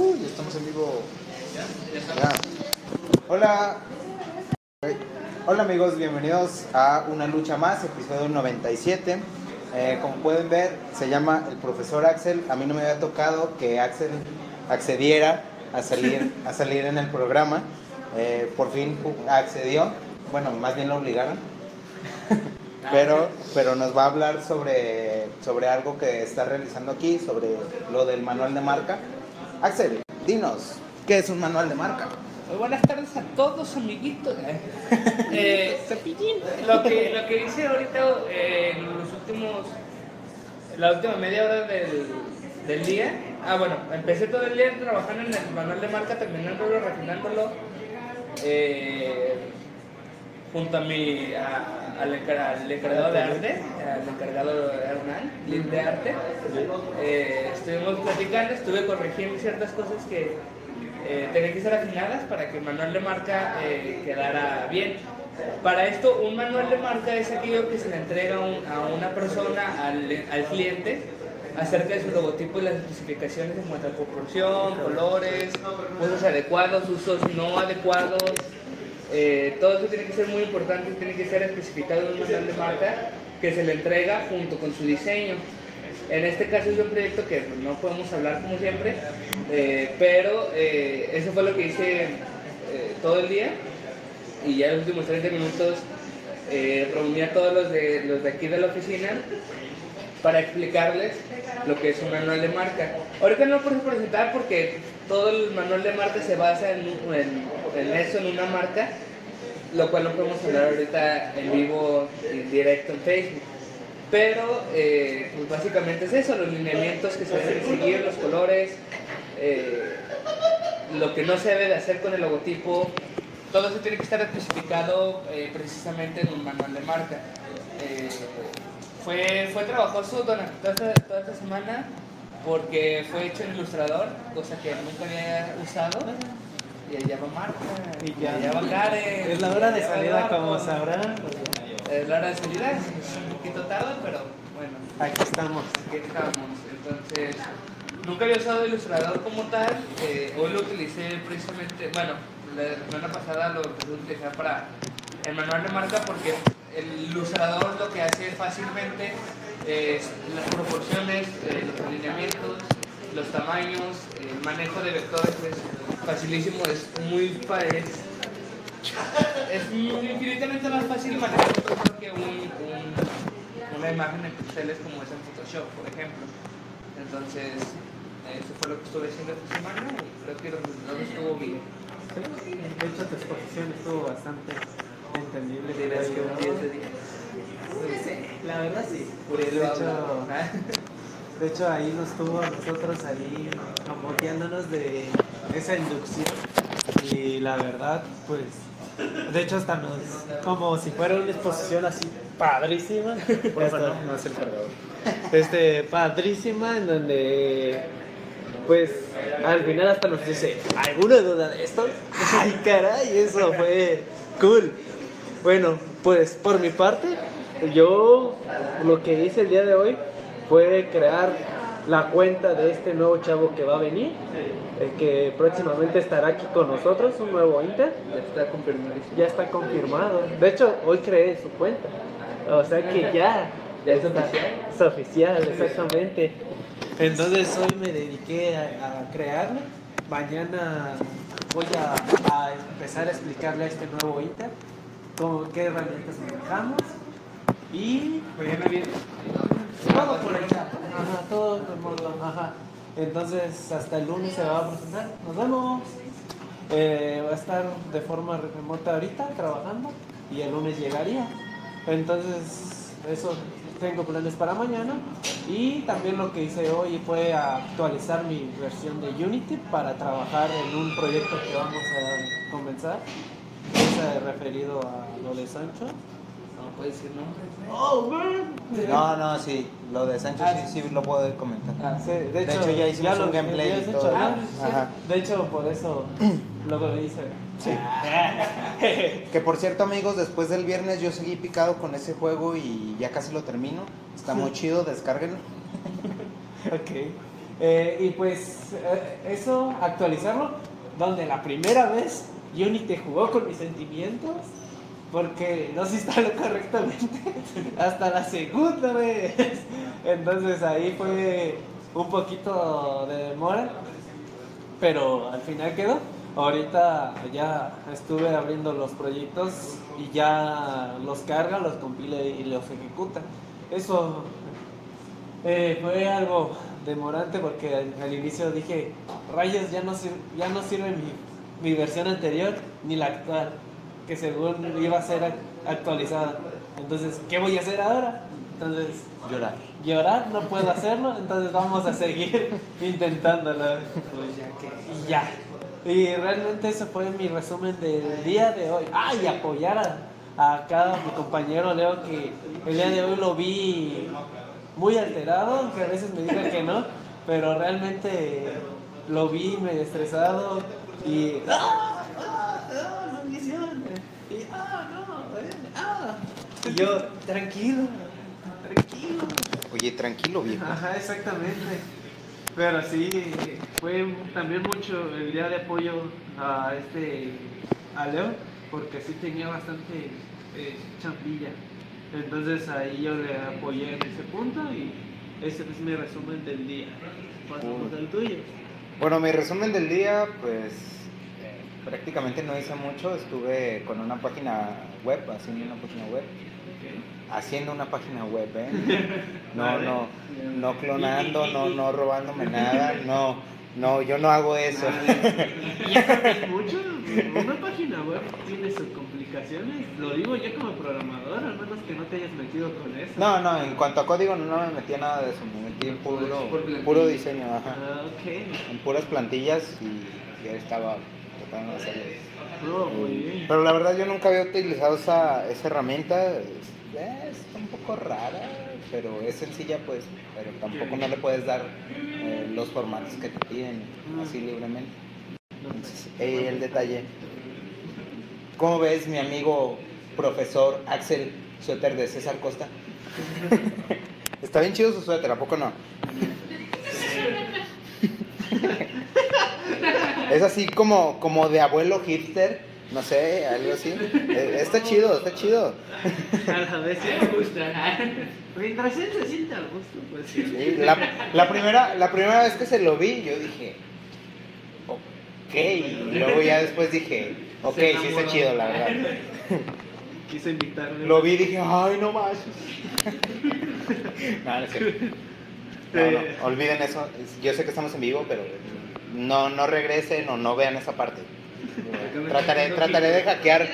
Ya estamos en vivo. Ya. Hola. Hola amigos, bienvenidos a Una Lucha Más, episodio 97. Eh, como pueden ver, se llama el profesor Axel. A mí no me había tocado que Axel accediera a salir, a salir en el programa. Eh, por fin accedió. Bueno, más bien lo obligaron. pero, pero nos va a hablar sobre, sobre algo que está realizando aquí, sobre lo del manual de marca. Axel, dinos, ¿qué es un manual de marca? Muy buenas tardes a todos, amiguitos. Eh, lo, que, lo que hice ahorita eh, en los últimos, la última media hora del, del día, ah bueno, empecé todo el día trabajando en el manual de marca, terminándolo, refinándolo, eh, junto a mi, a- al, al encargado de arte, al encargado Hernán, lead de arte. Eh, estuvimos platicando, estuve corrigiendo ciertas cosas que eh, tenían que ser afinadas para que el manual de marca eh, quedara bien. Para esto, un manual de marca es aquello que se le entrega un- a una persona, al, al cliente, acerca de su logotipo y las especificaciones en cuanto a proporción, colores, usos adecuados, usos no adecuados. Eh, todo eso tiene que ser muy importante, tiene que ser especificado en un manual de marca que se le entrega junto con su diseño. En este caso es un proyecto que no podemos hablar como siempre, eh, pero eh, eso fue lo que hice todo el día y ya en los últimos 30 minutos reuní a todos los de, los de aquí de la oficina para explicarles lo que es un manual de marca. Ahorita no lo puedo presentar porque todo el manual de marca se basa en, en- en eso, en una marca, lo cual no podemos hablar ahorita en vivo y directo en Facebook. Pero eh, pues básicamente es eso, los lineamientos que se deben seguir, los colores, eh, lo que no se debe de hacer con el logotipo, todo eso tiene que estar especificado eh, precisamente en un manual de marca. Eh, fue, fue trabajoso toda esta, toda esta semana porque fue hecho en Ilustrador, cosa que nunca había usado. Y allá va Marta, Y allá va Karen. Es la hora de salida, como sabrán. Es la hora de salida, es un poquito tarde, pero bueno, Aquí estamos. aquí estamos. Entonces, nunca había usado Ilustrador como tal. eh, hoy lo utilicé precisamente, bueno, la semana pasada lo empecé a utilizar para el manual de marca porque el ilustrador lo que hace fácilmente es las proporciones, eh, los alineamientos, los tamaños, el manejo de vectores es facilísimo, es muy es, es muy infinitamente más fácil manejar un vector que un, un- una imagen en píxeles como es en Photoshop, por ejemplo. Entonces, eso fue lo que estuve haciendo esta semana y creo que los resultados estuvo bien. Sí, De hecho, tu exposición estuvo bastante entendible. Dirás que un 10 de 10. La verdad sí. A hecho. de hecho, ahí nos tuvo a nosotros ahí camoteándonos de esa inducción. Y la verdad, pues, de hecho, hasta nos, como si fuera una exposición así padrísima. Por favor, no es el cargador. este, padrísima en donde pues al final hasta nos dice, ¿alguna duda de esto? Ay, caray, eso fue cool. Bueno, pues por mi parte, yo lo que hice el día de hoy fue crear la cuenta de este nuevo chavo que va a venir, el que próximamente estará aquí con nosotros, un nuevo Inter Ya está confirmadísimo. ya está confirmado. De hecho, hoy creé su cuenta. O sea que ya. Ya es está- oficial. Es oficial, exactamente. Entonces hoy me dediqué a, a crearla. Mañana voy a, a empezar a explicarle a este nuevo Inter cómo, qué herramientas manejamos. Y viene. todo por ahí. Ajá, todo por modo, ajá. Entonces hasta el lunes se va a presentar. Nos vemos. Eh, va a estar de forma remota ahorita trabajando y el lunes llegaría. Entonces eso tengo planes para mañana y también lo que hice hoy fue actualizar mi versión de Unity para trabajar en un proyecto que vamos a comenzar. Es eh, referido a lo de Sancho. No puede decir nombre. Oh, man. No, no, sí, lo de Sancho sí, sí lo puedo comentar. Ah, Sí, de, De hecho, hecho, ya hicimos lo- un gameplay ya y todo. Ah. De hecho, por eso luego lo hice. Sí. Que por cierto, amigos, después del viernes yo seguí picado con ese juego y ya casi lo termino. Está muy chido, descárguenlo. ok. Eh, y pues eh, eso, actualizarlo, donde la primera vez Unity jugó con mis sentimientos, porque no se instaló correctamente hasta la segunda vez. Entonces ahí fue un poquito de demora, pero al final quedó. Ahorita ya estuve abriendo los proyectos y ya los carga, los compila y los ejecuta. Eso eh, fue algo demorante porque al, inicio dije, rayos, ya no, ya no sirve mi versión anterior ni la actual, que según iba a ser ac- actualizada. Entonces, ¿qué voy a hacer ahora? Entonces, Llorar. llorar, no puedo hacerlo, entonces vamos a seguir intentándolo. Y ya. Y realmente ese fue mi resumen del día de hoy. Ah, y apoyar a, a cada mi compañero Leo que el día de hoy lo vi muy alterado, aunque a veces me diga que no, pero realmente lo vi medio estresado y... ¡Ah! ¡Ah! ¡Ah! ¡Maldición! Y, ¡Ah! ¡No! eh, ¡Ah! Y yo, tranquilo, tranquilo. Oye, tranquilo, viejo. Ajá, exactamente. Pero sí, fue también mucho el día de apoyo a este a Leo, porque sí tenía bastante eh, champilla. Entonces ahí yo le apoyé en ese punto y ese es mi resumen del día. Pasamos al tuyo. Bueno, mi resumen del día, pues prácticamente no hice mucho. Estuve con una página web, haciendo una página web. Haciendo una página web, ¿eh? No, no, no clonando, no, no robándome nada, no, no, yo no hago eso. Y eso es mucho. Una página web tiene sus complicaciones. Lo digo yo como programador, al menos que no te hayas metido con eso. No, no, en cuanto a código no me metí a nada de eso, me metí en puro, puro diseño, ajá. Ah. En puras plantillas y ya estaba No. Pero la verdad yo nunca había utilizado esa, esa herramienta. Es, un poco rara, pero es sencilla pues. Pero tampoco no le puedes dar eh, los formatos que te piden así libremente. Entonces, ahí el detalle. ¿Cómo ves mi amigo profesor Axel Suéter de César Costa? Está bien chido su suéter, ¿a poco no? Es así como, como de abuelo hipster, no sé, algo así. Eh, Está chido, está chido. A la vez me gusta. Mientras él se sienta a gusto, pues sí. Sí, la, la primera, la primera vez que se lo vi, yo dije, ok. Y luego ya después dije, ok, sí está chido, la verdad. Quise invitarle. Lo vi y dije, ay, no más. No, no, es cierto. No, no, olviden eso. Yo sé que estamos en vivo, pero no, no regresen o no vean esa parte. Trataré, trataré de hackear.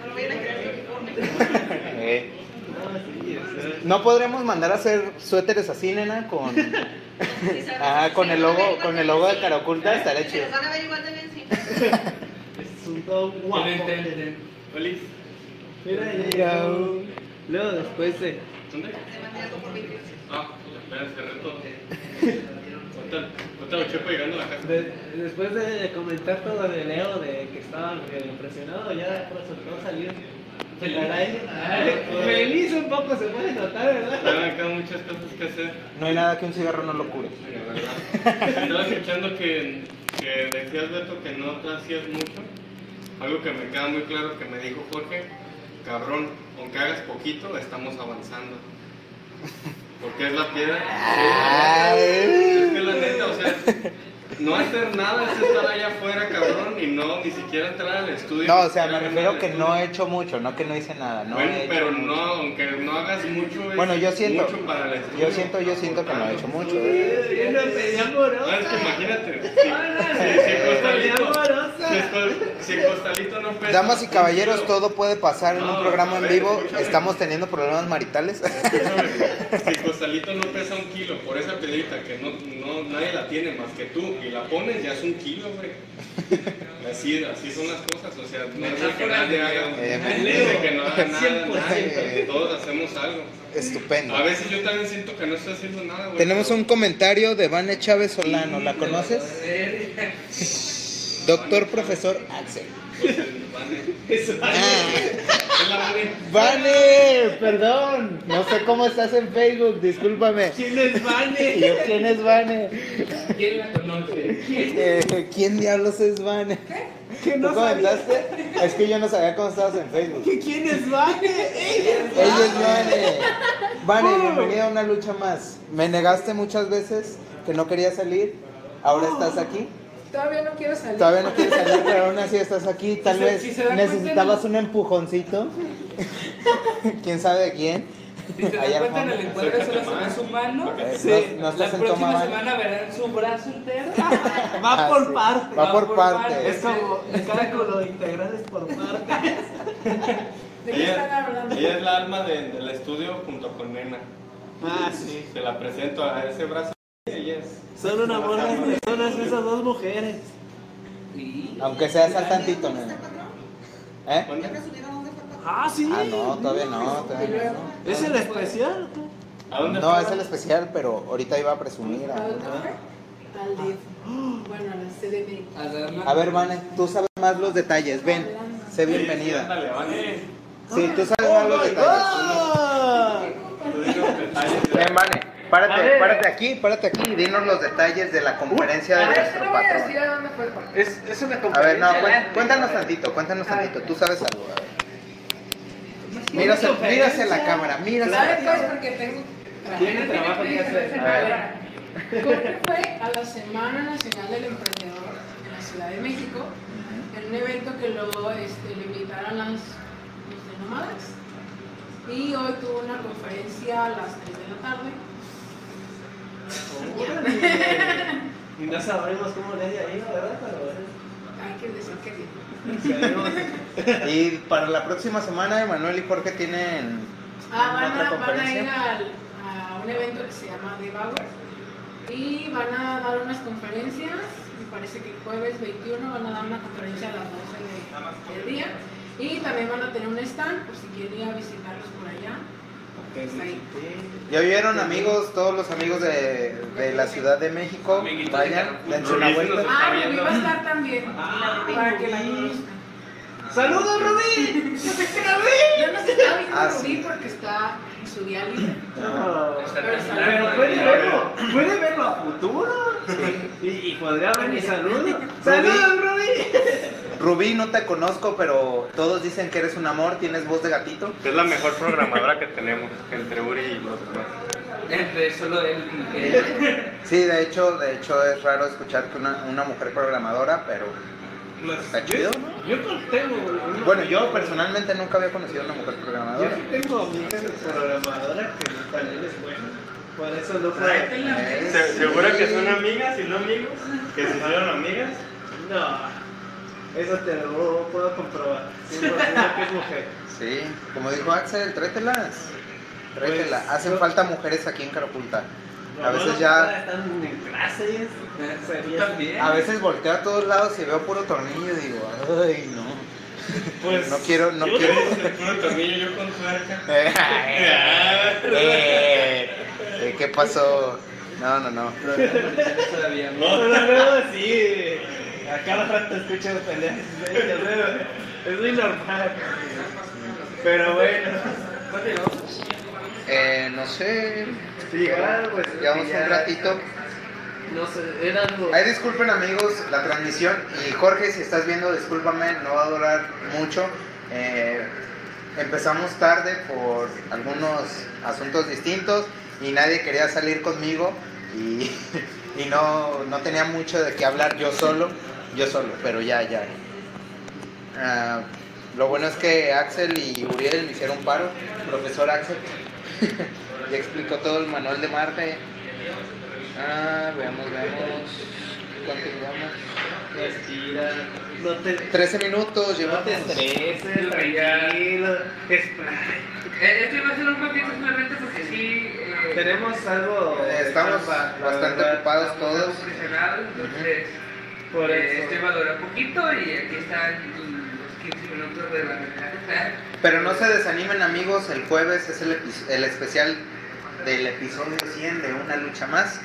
No lo vayan a creer uniforme. Eh, No, sí, o sea, ¿No podremos mandar a hacer suéteres así, nena? Con, Ajá, con el logo, con el logo de cara oculta, estaría Se chido. Es un todo guapo. Mira. Luego después de. ¿Dónde? Te mandé algo por 28. Ah, espera, cerré todo. Ahorita, ahorita lo checo llegando a la casa. de- después de comentar todo de Leo, de que estaba impresionado, ya resultó salir Feliz. un poco se puede notar, ¿verdad? Tengo acá muchas cosas que hacer. No hay nada que un cigarro no lo cure. Verdad. Estaba escuchando que, que decías, Beto, que no te hacías mucho. Algo que me queda muy claro que me dijo Jorge, cabrón, aunque hagas poquito, estamos avanzando. Porque es la piedra. Es que la neta, o sea, no hacer nada es estar allá afuera, cabrón, y no ni siquiera entrar al estudio. No, o sea, me refiero que estudio. no he hecho mucho, no que no hice nada. No bueno, he hecho pero mucho. no, aunque no hagas mucho, es Bueno, yo siento, mucho para el estudio. yo siento, yo siento que no he hecho mucho. ¿eh? Una pelea amorosa. No, es que imagínate. Si Pelea Costalito, amorosa. Si, Cos- si Costalito no pesa. Damas y caballeros, todo puede pasar en un programa en vivo. escúchame. Estamos teniendo problemas maritales. escúchame, Si Costalito no pesa un kilo por esa piedrita que no, no, nadie la tiene más que tú y la pones, ya es un kilo, güey. Así, así son las cosas, o sea, no es de que nadie haga, es que no haga nada, 100%. nadie, todos hacemos algo. Estupendo. A veces yo también siento que no estoy haciendo nada, güey. Tenemos un comentario de Vane Chávez Solano. ¿La conoces? Doctor profesor Axel. Ah, Vane. Vane, perdón. No sé cómo estás en Facebook, discúlpame. ¿Quién es Vane? ¿Y yo quién es Vane? ¿Quién la conoce? Eh, ¿Quién diablos es Vane? ¿Qué ¿Tú no comentaste? Es que yo no sabía cómo estabas en Facebook. ¿Que ¿Quién es Vane? Ella es Ella es Vane. Vane, bienvenida a una lucha más. Me negaste muchas veces que no quería salir. Ahora estás aquí. Todavía no quiero salir. Todavía no quieres salir, pero aún así estás aquí. Tal Si se- vez si se dan cuenta, necesitabas un empujoncito. ¿Quién sabe de quién? Si se dan cuenta, en el encuentro solo se ve su mano. Eh, no, no La próxima semana verán su brazo entero. Va Ah, por sí. partes. Va por Es partes. como el cálculo integral es por partes. ¿De qué están Ella, hablando? ella es la alma de- del estudio junto con Nena. Ah, sí. Se la presento a ese brazo. Son un amor las personas esas dos mujeres. Sí. Aunque sea sal tantito. ¿Eh? ¿Dónde? Ah, sí. Ah, no, todavía no. Todavía no. Es el especial. ¿A dónde No, es el especial, pero ahorita iba a presumir. ¿A a- dónde fue? Al DIF. Bueno, a la CDMX. Ver, Vane, tú sabes más los detalles. Ven, sé bienvenida. Sí, tú sabes más los detalles. ¡Ah! Dinos detalles de- Ven, Vane, párate, ver. párate aquí, párate aquí y dinos los detalles de la conferencia de es que nuestro no voy a decir patrón. a dónde fue. porque- Es, es una A ver, conferencia. no, cuéntanos tantito, cuéntanos tantito. Tú sabes algo, a ver. Mírase, mírase la cámara, mírase la ¿Sabes pues? cámara. Porque tengo. Tiene trabajo que hacer. A ver. ¿Cómo fue a la Semana Nacional del Emprendedor en la Ciudad de México? En un evento que luego este, le invitaron las los de nómadas. Y hoy tuvo una conferencia a las 3 de la tarde. Y no sabremos cómo le haya ido, ¿verdad? Pero Hay que decir que bien. Y para la próxima semana, Emanuel y Jorge tienen Ah, van otra a, van a ir conferencia. al- a un evento que se llama The Bauer y van a dar unas conferencias. Me parece que el jueves 21 van a dar una conferencia a las 12 de- del día. Y también van a tener un stand por si quieren ir a visitarlos por allá. ¿Ya vieron amigos, todos los amigos de, de la Ciudad de México? Vayan, de dense una vuelta. Ah, Rubí va a estar también. Ah, para que la. ¡Saludos, Rubí! Yo no se está viendo Ah, Rubí sí. porque está en su día libre. No. Pero puede verlo, puede verlo a futuro. Y, y podría ver mi saludo. ¡Saludos, Rubí! Rubí, no te conozco, pero todos dicen que eres un amor, tienes voz de gatito. Es la mejor programadora que tenemos entre Uri y los demás. Entre solo él y. Sí, de hecho, de hecho es raro escuchar que una, una mujer programadora, pero está chido, ¿no? Yo tengo. una- Bueno, yo personalmente nunca había conocido a una mujer Yo programadora. sí tengo amigas programadoras que también es buena. Por eso no fue. ¿Se- ¿Segura que son amigas y no amigos? ¿Que se hicieron amigas? No. Eso te lo puedo comprobar. 100% que es mujer. Sí, como dijo Axel, tráetelas. Tráetelas. Pues, Hacen falta mujeres aquí en Carapulta. A veces ya, Están en clases. Tú serías- también. a veces volteo a todos lados y veo puro tornillo y digo, ay, no. Pues, No quiero, no yo quiero. El puro tornillo yo con tuerca. Eh, eh, ¿Qué pasó? No, no, no. Todavía no. No, no, no, sí. A cada rato escucho peleas. Es muy normal. Pero bueno. Eh, no sé. Sí, pues. Llevamos ya- un ratito. No sé, era algo. Ahí disculpen amigos la transmisión y Jorge si estás viendo discúlpame, no va a durar mucho. Eh, empezamos tarde por algunos asuntos distintos y nadie quería salir conmigo y, y no, no tenía mucho de qué hablar yo solo, yo solo, pero ya, ya. Ah, lo bueno es que Axel y Uriel me hicieron paro, profesor Axel, y explicó todo el manual de Marte. Ah, veamos, veamos. ¿Cuánto llevamos? Respira. No te. 13 minutos, No llevamos. te estreses, Ya. tranquilo. Es- Eh, Esto iba a ser un poquito simplemente porque sí. eh, Tenemos algo. Eh, estamos bastante ocupados todos. entonces. Por eh, eso. Esto iba a durar poquito y aquí están los 15 minutos de la verdad. Pero no se desanimen amigos, el jueves es el, el especial del episodio 100 de Una Lucha Más.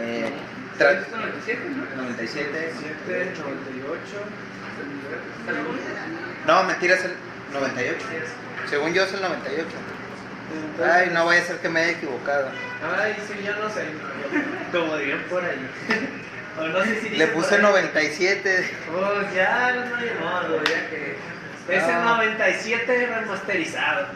Eh, tra- 97, ¿no? 97. 7, 98. No, mentiras, el- 98. Según yo es el 98. Ay, no vaya a ser que me haya equivocado. Ay, sí, yo no sé. Como dirían por ahí. O no sé si Le puse por ahí. 97. Pues ya no hay modo, ya que. Es el No. 97 remasterizado.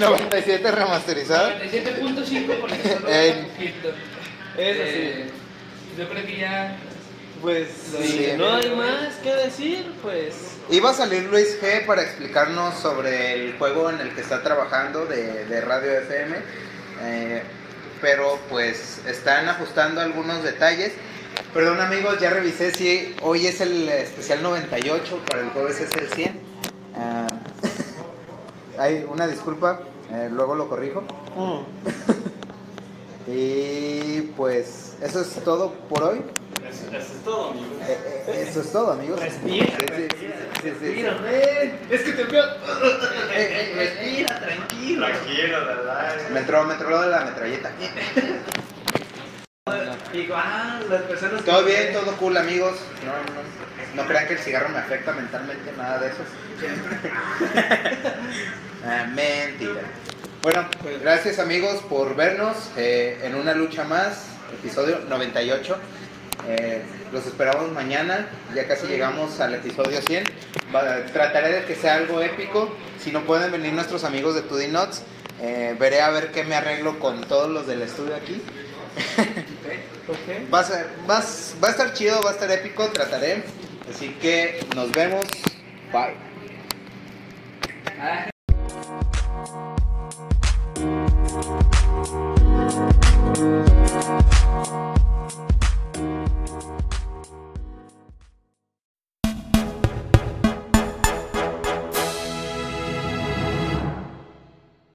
97 remasterizado. 97.5 porque solo Eh. Eso Eh, Yo creo que ya. Pues Sí. si no hay más que decir, pues. Iba a salir Luis G para explicarnos sobre el juego en el que está trabajando de, de Radio FM, eh, pero pues están ajustando algunos detalles. Perdón amigos, ya revisé si hoy es el especial 98, para el jueves es el 100. Ah, hay una disculpa, eh, luego lo corrijo. mm, Y pues eso es todo por hoy. Eso, eso es todo, amigo. Eh, eh, eso es todo amigos. Respira, Sí, sí, respira, sí, sí, sí. respira, ven. Es que te veo. Eh, eh, eh, Respira, tranquilo. Tranquilo, ¿verdad? Me entró, me entró lo de la metralleta. Digo, ah, las personas. Todo bien, todo cool, amigos. No, no, no crean que el cigarro me afecta mentalmente, nada de eso. Ah, mentira. Bueno, pues gracias amigos por vernos eh, en una lucha más, episodio 98. Eh, los esperamos mañana, ya casi llegamos al episodio 100. Va- trataré de que sea algo épico. Si no pueden venir nuestros amigos de Tudy Nuts, eh, veré a ver qué me arreglo con todos los del estudio aquí. Va a, ser, va, va a estar chido, va a estar épico, trataré. Así que nos vemos. Bye.